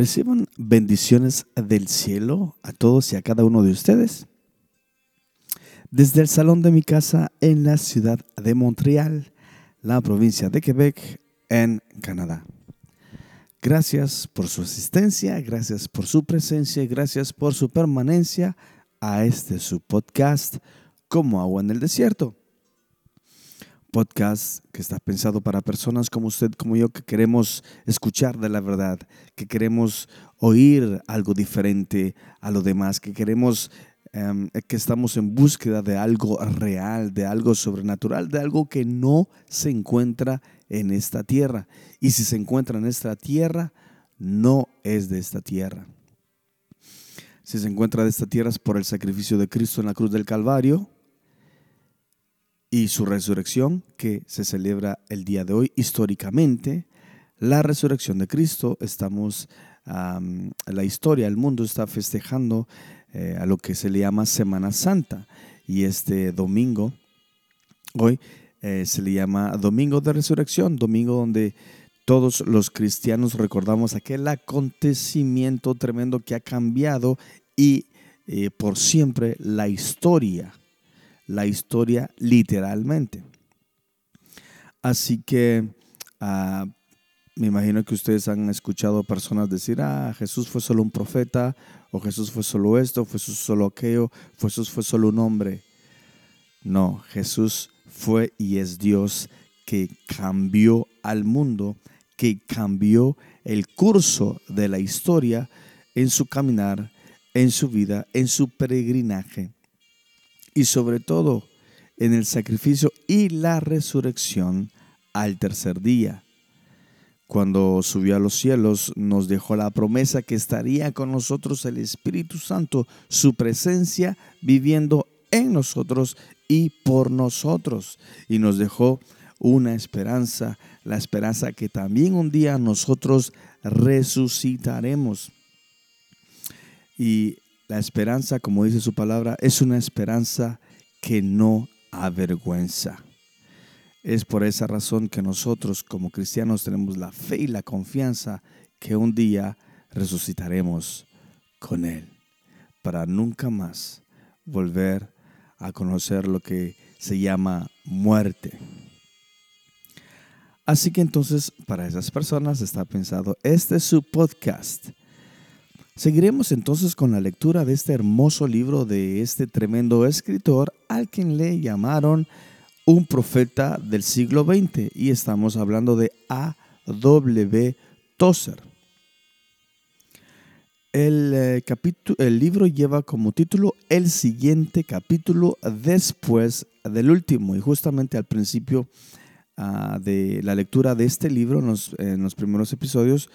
Reciban bendiciones del cielo a todos y a cada uno de ustedes. Desde el salón de mi casa en la ciudad de Montreal, la provincia de Quebec, en Canadá. Gracias por su asistencia, gracias por su presencia gracias por su permanencia a este su podcast como agua en el desierto podcast que está pensado para personas como usted, como yo, que queremos escuchar de la verdad, que queremos oír algo diferente a lo demás, que queremos, em, que estamos en búsqueda de algo real, de algo sobrenatural, de algo que no se encuentra en esta tierra. Y si se encuentra en esta tierra, no es de esta tierra. Si se encuentra de esta tierra es por el sacrificio de Cristo en la cruz del Calvario, y su resurrección que se celebra el día de hoy históricamente. La resurrección de Cristo, estamos, la historia, el mundo está festejando eh, a lo que se le llama Semana Santa y este domingo, hoy, eh, se le llama Domingo de Resurrección, domingo donde todos los cristianos recordamos aquel acontecimiento tremendo que ha cambiado y eh, por siempre la historia la historia literalmente. Así que ah, me imagino que ustedes han escuchado personas decir, ah, Jesús fue solo un profeta, o Jesús fue solo esto, Jesús solo aquello, Jesús fue solo un hombre. No, Jesús fue y es Dios que cambió al mundo, que cambió el curso de la historia en su caminar, en su vida, en su peregrinaje y sobre todo en el sacrificio y la resurrección al tercer día. Cuando subió a los cielos nos dejó la promesa que estaría con nosotros el Espíritu Santo, su presencia viviendo en nosotros y por nosotros. Y nos dejó una esperanza, la esperanza que también un día nosotros resucitaremos. Y la esperanza, como dice su palabra, es una esperanza que no avergüenza. Es por esa razón que nosotros como cristianos tenemos la fe y la confianza que un día resucitaremos con Él para nunca más volver a conocer lo que se llama muerte. Así que entonces para esas personas está pensado, este es su podcast Seguiremos entonces con la lectura de este hermoso libro de este tremendo escritor al quien le llamaron un profeta del siglo XX y estamos hablando de A. W. Tozer. El, eh, el libro lleva como título el siguiente capítulo después del último y justamente al principio ah, de la lectura de este libro, en los primeros episodios,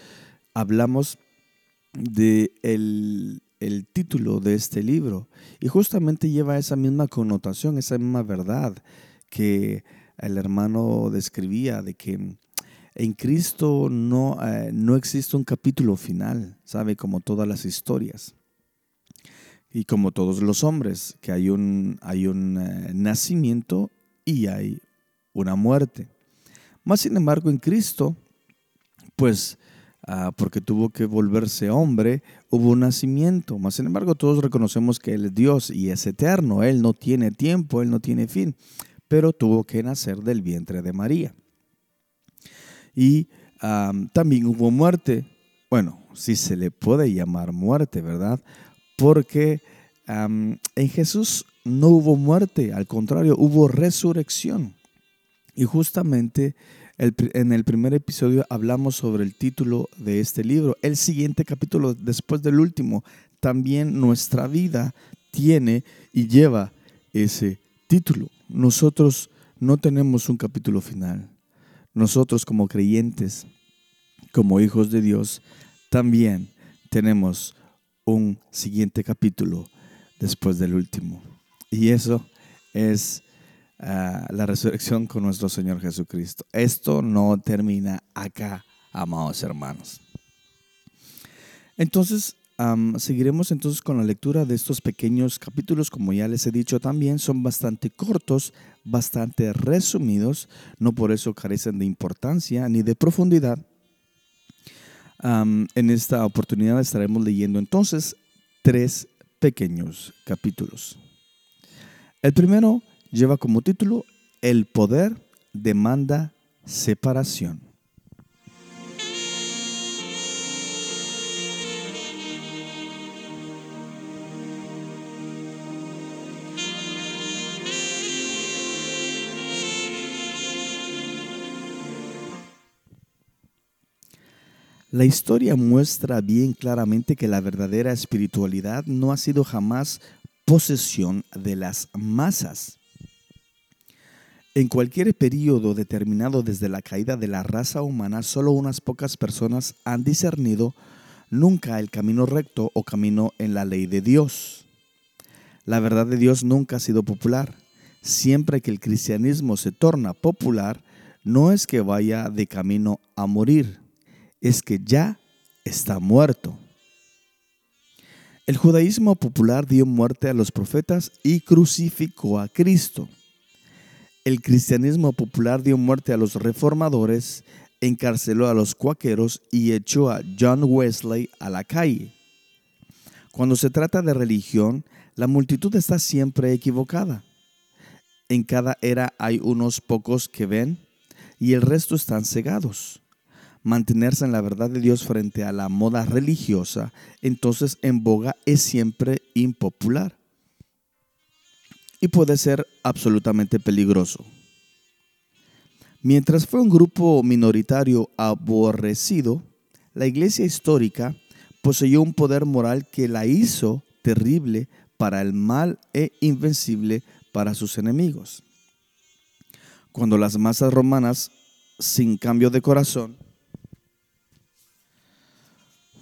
hablamos de el, título de este libro. Y justamente lleva esa misma connotación, esa misma verdad que el hermano describía de que en Cristo no, eh, no existe un capítulo final, ¿sabe? Como todas las historias. Y como todos los hombres, que hay un, hay un eh, nacimiento y hay una muerte. Más sin embargo, en Cristo, pues Ah, porque tuvo que volverse hombre, hubo nacimiento. Mas, sin embargo, todos reconocemos que Él es Dios y es eterno. Él no tiene tiempo, Él no tiene fin, pero tuvo que nacer del vientre de María. Y también hubo muerte. Bueno, si se le puede llamar muerte, ¿verdad? Porque en Jesús no hubo muerte, al contrario, hubo resurrección. Y justamente en el primer episodio hablamos sobre el título de este libro. El siguiente capítulo, después del último, también nuestra vida tiene y lleva ese título. Nosotros no tenemos un capítulo final. Nosotros como creyentes, como hijos de Dios, también tenemos un siguiente capítulo después del último. Y eso es la resurrección con nuestro Señor Jesucristo. Esto no termina acá, amados hermanos. Entonces, seguiremos entonces con la lectura de estos pequeños capítulos, como ya les he dicho también, son bastante cortos, bastante resumidos, no por eso carecen de importancia ni de profundidad. en esta oportunidad estaremos leyendo entonces tres pequeños capítulos. El primero lleva como título El poder demanda separación. La historia muestra bien claramente que la verdadera espiritualidad no ha sido jamás posesión de las masas. En cualquier periodo determinado desde la caída de la raza humana, solo unas pocas personas han discernido nunca el camino recto o camino en la ley de Dios. La verdad de Dios nunca ha sido popular. Siempre que el cristianismo se torna popular, no es que vaya de camino a morir, es que ya está muerto. El judaísmo popular dio muerte a los profetas y crucificó a Cristo. El cristianismo popular dio muerte a los reformadores, encarceló a los cuáqueros y echó a John Wesley a la calle. Cuando se trata de religión, la multitud está siempre equivocada. En cada era hay unos pocos que ven y el resto están cegados mantenerse en la verdad de Dios frente a la moda religiosa, entonces en boga es siempre impopular y puede ser absolutamente peligroso. Mientras fue un grupo minoritario aborrecido, la iglesia histórica poseyó un poder moral que la hizo terrible para el mal e invencible para sus enemigos. Cuando las masas romanas, sin cambio de corazón,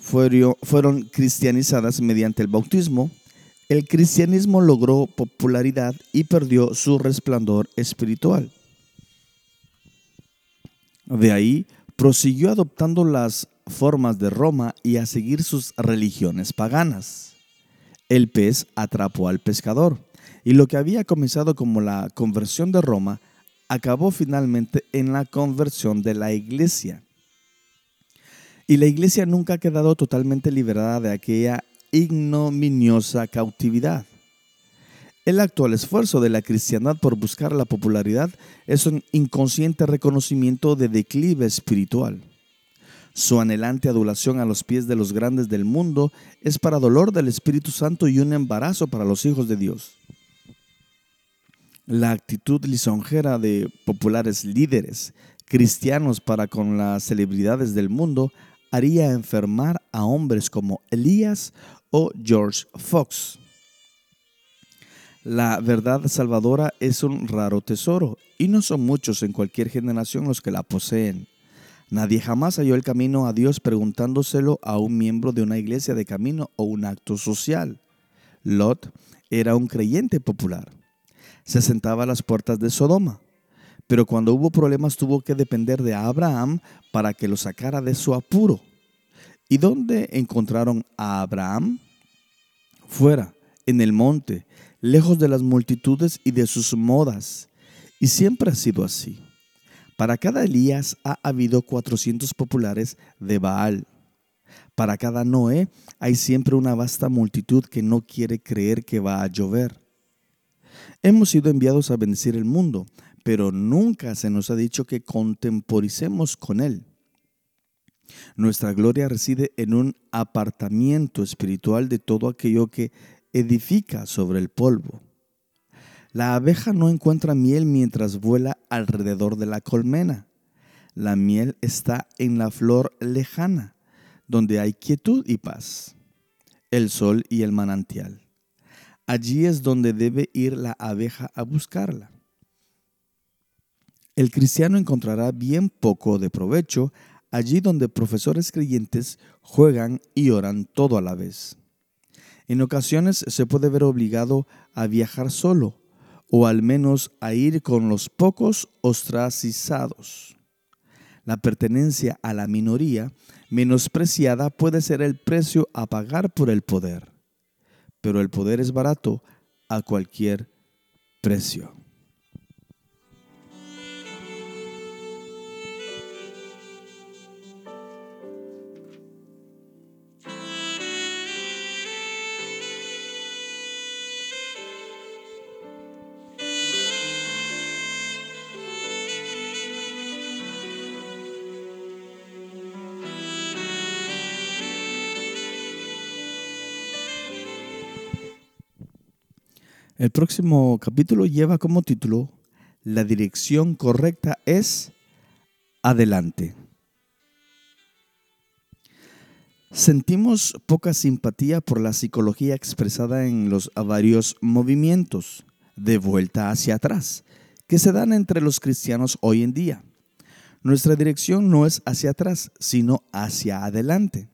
fueron cristianizadas mediante el bautismo, el cristianismo logró popularidad y perdió su resplandor espiritual. De ahí prosiguió adoptando las formas de Roma y a seguir sus religiones paganas. El pez atrapó al pescador y lo que había comenzado como la conversión de Roma acabó finalmente en la conversión de la iglesia. Y la iglesia nunca ha quedado totalmente liberada de aquella ignominiosa cautividad. El actual esfuerzo de la cristiandad por buscar la popularidad es un inconsciente reconocimiento de declive espiritual. Su anhelante adulación a los pies de los grandes del mundo es para dolor del Espíritu Santo y un embarazo para los hijos de Dios. La actitud lisonjera de populares líderes cristianos para con las celebridades del mundo haría enfermar a hombres como Elías o George Fox. La verdad salvadora es un raro tesoro y no son muchos en cualquier generación los que la poseen. Nadie jamás halló el camino a Dios preguntándoselo a un miembro de una iglesia de camino o un acto social. Lot era un creyente popular. Se sentaba a las puertas de Sodoma pero cuando hubo problemas tuvo que depender de Abraham para que lo sacara de su apuro. ¿Y dónde encontraron a Abraham? Fuera, en el monte, lejos de las multitudes y de sus modas. Y siempre ha sido así. Para cada Elías ha habido 400 populares de Baal. Para cada Noé hay siempre una vasta multitud que no quiere creer que va a llover. Hemos sido enviados a bendecir el mundo, pero nunca se nos ha dicho que contemporicemos con Él. Nuestra gloria reside en un apartamiento espiritual de todo aquello que edifica sobre el polvo. La abeja no encuentra miel mientras vuela alrededor de la colmena. La miel está en la flor lejana, donde hay quietud y paz, el sol y el manantial. Allí es donde debe ir la abeja a buscarla. El cristiano encontrará bien poco de provecho allí donde profesores creyentes juegan y oran todo a la vez. En ocasiones se puede ver obligado a viajar solo o al menos a ir con los pocos ostracizados. La pertenencia a la minoría menospreciada puede ser el precio a pagar por el poder, pero el poder es barato a cualquier precio. El próximo capítulo lleva como título La dirección correcta es adelante. Sentimos poca simpatía por la psicología expresada en los varios movimientos de vuelta hacia atrás que se dan entre los cristianos hoy en día. Nuestra dirección no es hacia atrás, sino hacia adelante.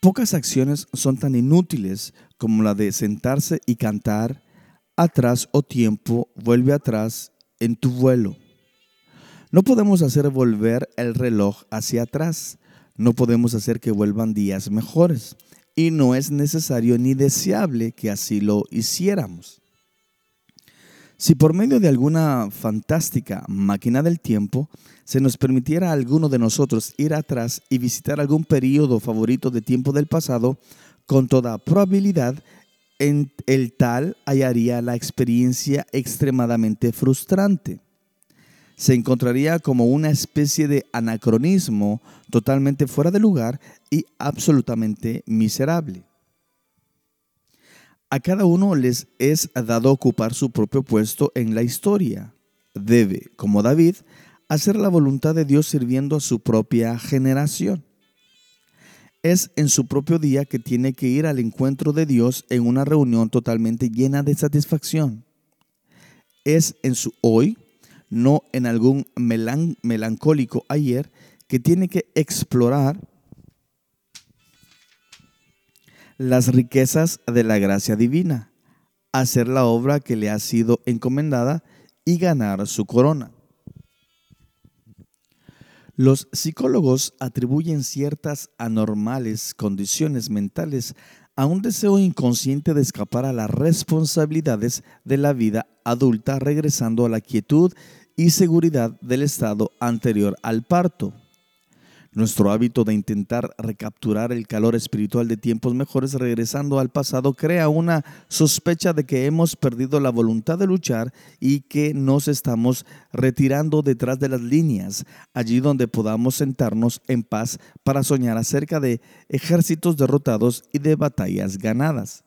Pocas acciones son tan inútiles como la de sentarse y cantar atrás o tiempo vuelve atrás en tu vuelo. No podemos hacer volver el reloj hacia atrás, no podemos hacer que vuelvan días mejores y no es necesario ni deseable que así lo hiciéramos. Si por medio de alguna fantástica máquina del tiempo se nos permitiera a alguno de nosotros ir atrás y visitar algún periodo favorito de tiempo del pasado, con toda probabilidad en el tal hallaría la experiencia extremadamente frustrante se encontraría como una especie de anacronismo totalmente fuera de lugar y absolutamente miserable. A cada uno les es dado ocupar su propio puesto en la historia. Debe, como David, hacer la voluntad de Dios sirviendo a su propia generación. Es en su propio día que tiene que ir al encuentro de Dios en una reunión totalmente llena de satisfacción. Es en su hoy no en algún melancólico ayer que tiene que explorar las riquezas de la gracia divina, hacer la obra que le ha sido encomendada y ganar su corona. Los psicólogos atribuyen ciertas anormales condiciones mentales a un deseo inconsciente de escapar a las responsabilidades de la vida adulta regresando a la quietud y seguridad del estado anterior al parto. Nuestro hábito de intentar recapturar el calor espiritual de tiempos mejores regresando al pasado crea una sospecha de que hemos perdido la voluntad de luchar y que nos estamos retirando detrás de las líneas, allí donde podamos sentarnos en paz para soñar acerca de ejércitos derrotados y de batallas ganadas.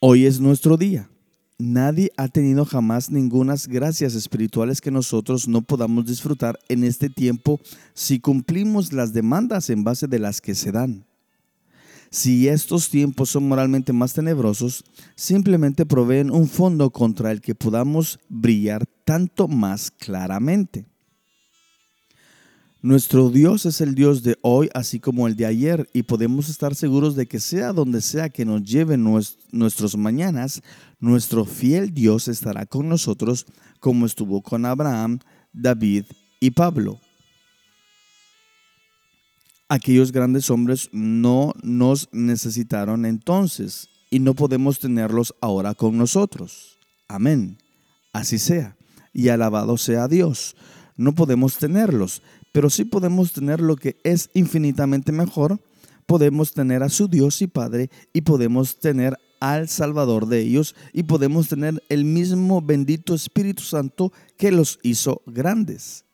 Hoy es nuestro día. Nadie ha tenido jamás ningunas gracias espirituales que nosotros no podamos disfrutar en este tiempo si cumplimos las demandas en base de las que se dan. Si estos tiempos son moralmente más tenebrosos, simplemente proveen un fondo contra el que podamos brillar tanto más claramente. Nuestro Dios es el Dios de hoy, así como el de ayer, y podemos estar seguros de que sea donde sea que nos lleven nuestros mañanas, nuestro fiel Dios estará con nosotros como estuvo con Abraham, David y Pablo. Aquellos grandes hombres no nos necesitaron entonces y no podemos tenerlos ahora con nosotros. Amén. Así sea. Y alabado sea Dios. No podemos tenerlos, pero sí podemos tener lo que es infinitamente mejor. Podemos tener a su Dios y Padre y podemos tener al Salvador de ellos y podemos tener el mismo bendito Espíritu Santo que los hizo grandes.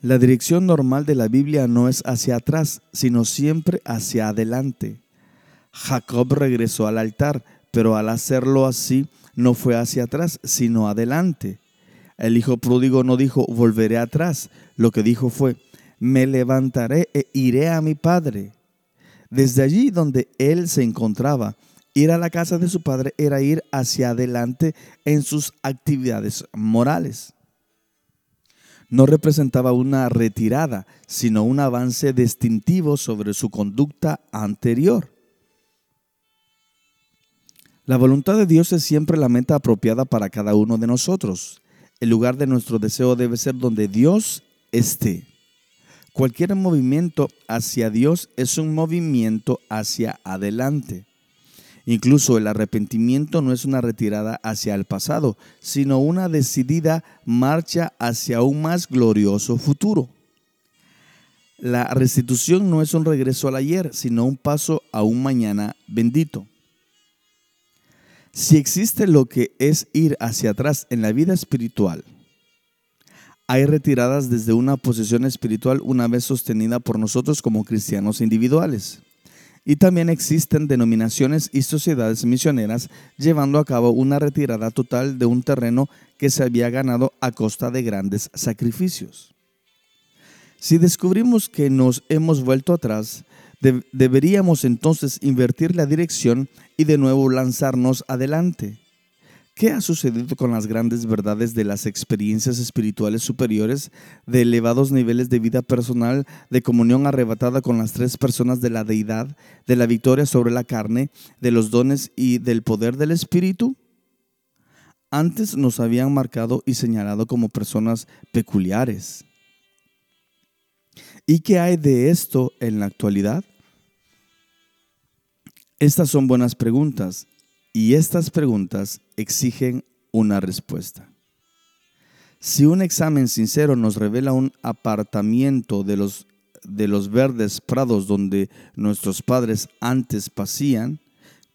La dirección normal de la Biblia no es hacia atrás, sino siempre hacia adelante. Jacob regresó al altar, pero al hacerlo así no fue hacia atrás, sino adelante. El hijo pródigo no dijo, volveré atrás. Lo que dijo fue, me levantaré e iré a mi padre. Desde allí donde él se encontraba, ir a la casa de su padre era ir hacia adelante en sus actividades morales. No representaba una retirada, sino un avance distintivo sobre su conducta anterior. La voluntad de Dios es siempre la meta apropiada para cada uno de nosotros. El lugar de nuestro deseo debe ser donde Dios esté. Cualquier movimiento hacia Dios es un movimiento hacia adelante. Incluso el arrepentimiento no es una retirada hacia el pasado, sino una decidida marcha hacia un más glorioso futuro. La restitución no es un regreso al ayer, sino un paso a un mañana bendito. Si existe lo que es ir hacia atrás en la vida espiritual, hay retiradas desde una posición espiritual una vez sostenida por nosotros como cristianos individuales. y también existen denominaciones y sociedades misioneras llevando a cabo una retirada total de un terreno que se había ganado a costa de grandes sacrificios. Si descubrimos que nos hemos vuelto atrás, deberíamos entonces invertir la dirección y de nuevo lanzarnos adelante. ¿Qué ha sucedido con las grandes verdades de las experiencias espirituales superiores, de elevados niveles de vida personal, de comunión arrebatada con las tres personas de la deidad, de la victoria sobre la carne, de los dones y del poder del espíritu? Antes nos habían marcado y señalado como personas peculiares. ¿Y qué hay de esto en la actualidad? Estas son buenas preguntas y estas preguntas exigen una respuesta. Si un examen sincero nos revela un apartamiento de los, de los verdes prados donde nuestros padres antes pasían,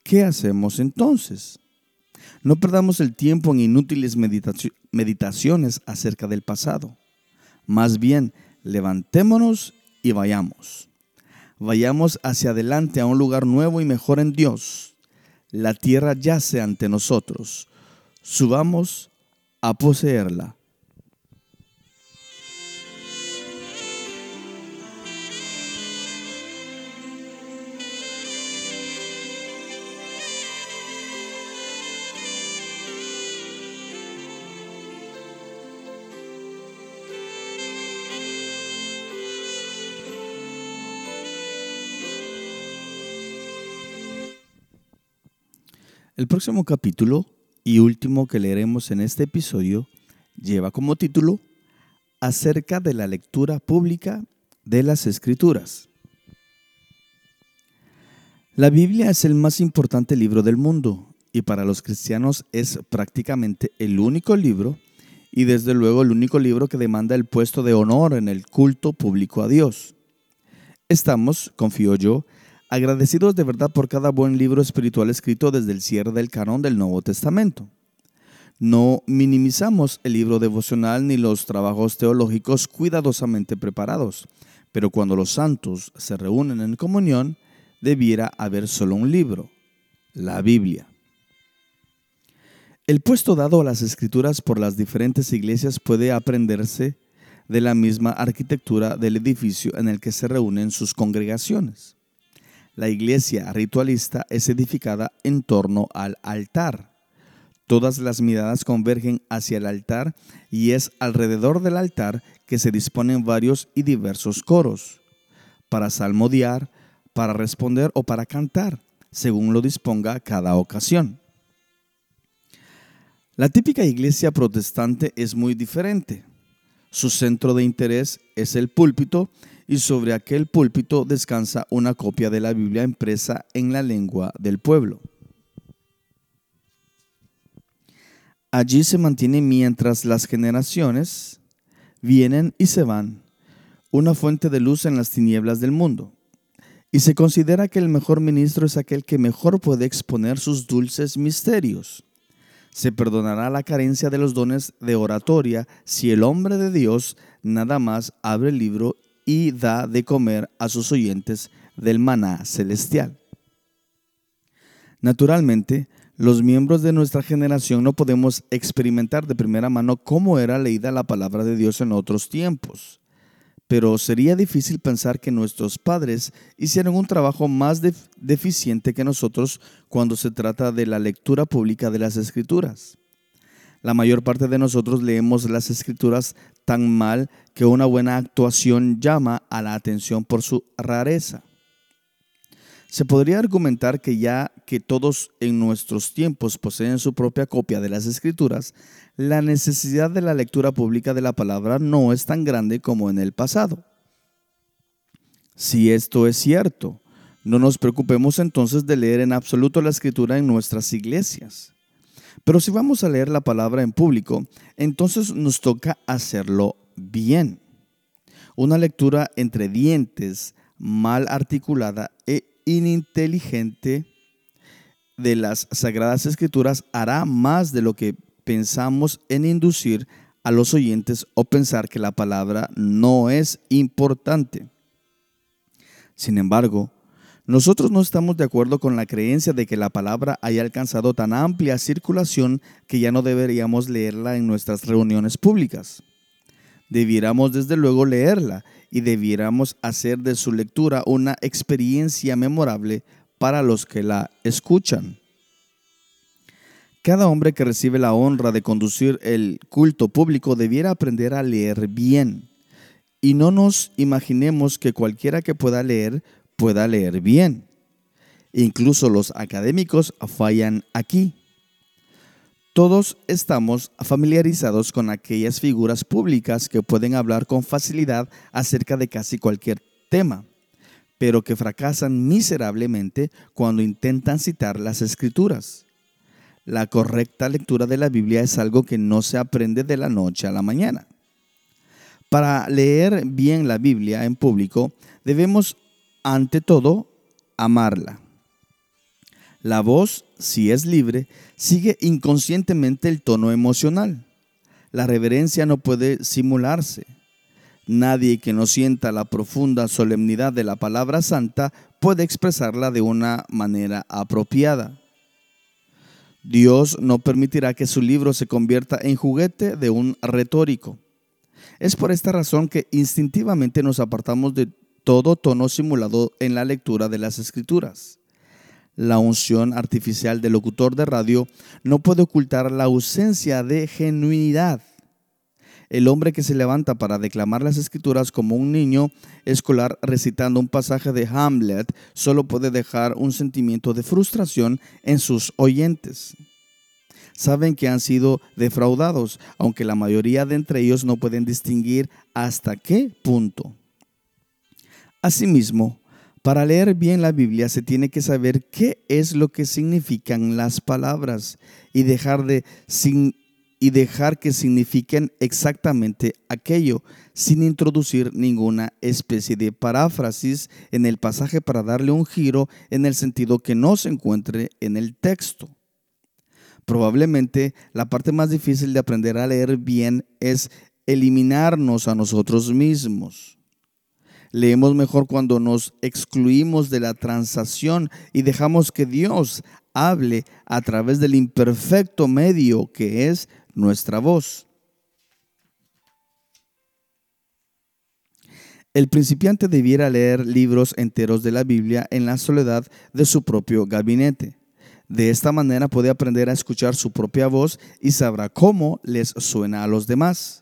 ¿qué hacemos entonces? No perdamos el tiempo en inútiles meditaciones acerca del pasado. Más bien, levantémonos y vayamos. Vayamos hacia adelante a un lugar nuevo y mejor en Dios la tierra yace ante nosotros. Subamos a poseerla. El próximo capítulo y último que leeremos en este episodio lleva como título acerca de la lectura pública de las Escrituras. La Biblia es el más importante libro del mundo y para los cristianos es prácticamente el único libro y desde luego el único libro que demanda el puesto de honor en el culto público a Dios. Estamos, confío yo, agradecidos de verdad por cada buen libro espiritual escrito desde el cierre del canon del Nuevo Testamento. No minimizamos el libro devocional ni los trabajos teológicos cuidadosamente preparados, pero cuando los santos se reúnen en comunión, debiera haber solo un libro, la Biblia. El puesto dado a las escrituras por las diferentes iglesias puede aprenderse de la misma arquitectura del edificio en el que se reúnen sus congregaciones. La iglesia ritualista es edificada en torno al altar. Todas las miradas convergen hacia el altar y es alrededor del altar que se disponen varios y diversos coros, para salmodiar, para responder o para cantar, según lo disponga cada ocasión. La típica iglesia protestante es muy diferente. Su centro de interés es el púlpito y sobre aquel púlpito descansa una copia de la Biblia impresa en la lengua del pueblo. Allí se mantiene mientras las generaciones vienen y se van, una fuente de luz en las tinieblas del mundo. Y se considera que el mejor ministro es aquel que mejor puede exponer sus dulces misterios. Se perdonará la carencia de los dones de oratoria si el hombre de Dios nada más abre el libro y da de comer a sus oyentes del maná celestial. Naturalmente, los miembros de nuestra generación no podemos experimentar de primera mano cómo era leída la palabra de Dios en otros tiempos, pero sería difícil pensar que nuestros padres hicieron un trabajo más deficiente que nosotros cuando se trata de la lectura pública de las escrituras. La mayor parte de nosotros leemos las escrituras tan mal que una buena actuación llama a la atención por su rareza. Se podría argumentar que ya que todos en nuestros tiempos poseen su propia copia de las escrituras, la necesidad de la lectura pública de la palabra no es tan grande como en el pasado. Si esto es cierto, no nos preocupemos entonces de leer en absoluto la escritura en nuestras iglesias. Pero si vamos a leer la palabra en público, entonces nos toca hacerlo bien. Una lectura entre dientes, mal articulada e ininteligente de las Sagradas Escrituras hará más de lo que pensamos en inducir a los oyentes o pensar que la palabra no es importante. Sin embargo, Nosotros no estamos de acuerdo con la creencia de que la palabra haya alcanzado tan amplia circulación que ya no deberíamos leerla en nuestras reuniones públicas. Debiéramos desde luego leerla y debiéramos hacer de su lectura una experiencia memorable para los que la escuchan. Cada hombre que recibe la honra de conducir el culto público debiera aprender a leer bien. Y no nos imaginemos que cualquiera que pueda leer pueda leer bien. Incluso los académicos fallan aquí. Todos estamos familiarizados con aquellas figuras públicas que pueden hablar con facilidad acerca de casi cualquier tema, pero que fracasan miserablemente cuando intentan citar las escrituras. La correcta lectura de la Biblia es algo que no se aprende de la noche a la mañana. Para leer bien la Biblia en público, debemos ante todo amarla. La voz, si es libre, sigue inconscientemente el tono emocional. La reverencia no puede simularse. Nadie que no sienta la profunda solemnidad de la palabra santa puede expresarla de una manera apropiada. Dios no permitirá que su libro se convierta en juguete de un retórico. Es por esta razón que instintivamente nos apartamos de todo tono simulado en la lectura de las escrituras. La unción artificial del locutor de radio no puede ocultar la ausencia de genuinidad. El hombre que se levanta para declamar las escrituras como un niño escolar recitando un pasaje de Hamlet solo puede dejar un sentimiento de frustración en sus oyentes. Saben que han sido defraudados, aunque la mayoría de entre ellos no pueden distinguir hasta qué punto. Asimismo, para leer bien la Biblia se tiene que saber qué es lo que significan las palabras y dejar, de, y dejar que signifiquen exactamente aquello, sin introducir ninguna especie de paráfrasis en el pasaje para darle un giro en el sentido que no se encuentre en el texto. Probablemente la parte más difícil de aprender a leer bien es eliminarnos a nosotros mismos. Leemos mejor cuando nos excluimos de la transacción y dejamos que Dios hable a través del imperfecto medio que es nuestra voz. El principiante debiera leer libros enteros de la Biblia en la soledad de su propio gabinete. De esta manera puede aprender a escuchar su propia voz y sabrá cómo les suena a los demás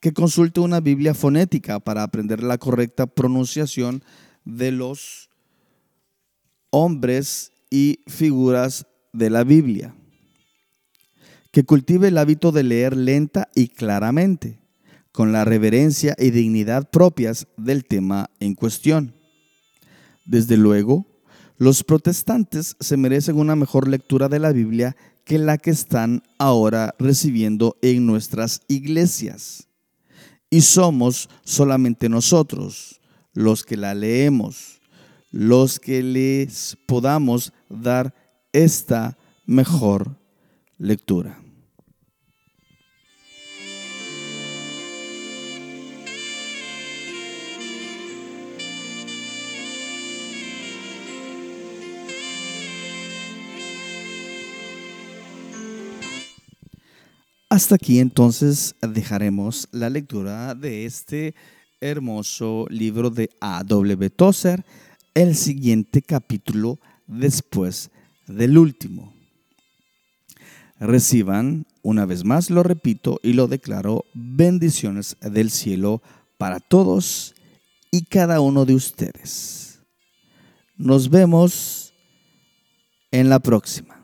que consulte una Biblia fonética para aprender la correcta pronunciación de los hombres y figuras de la Biblia. Que cultive el hábito de leer lenta y claramente, con la reverencia y dignidad propias del tema en cuestión. Desde luego, los protestantes se merecen una mejor lectura de la Biblia que la que están ahora recibiendo en nuestras iglesias y somos solamente nosotros los que la leemos, los que les podamos dar esta mejor lectura. Hasta aquí entonces dejaremos la lectura de este hermoso libro de A.W. Tozer, el siguiente capítulo después del último. Reciban, una vez más lo repito y lo declaro, bendiciones del cielo para todos y cada uno de ustedes. Nos vemos en la próxima.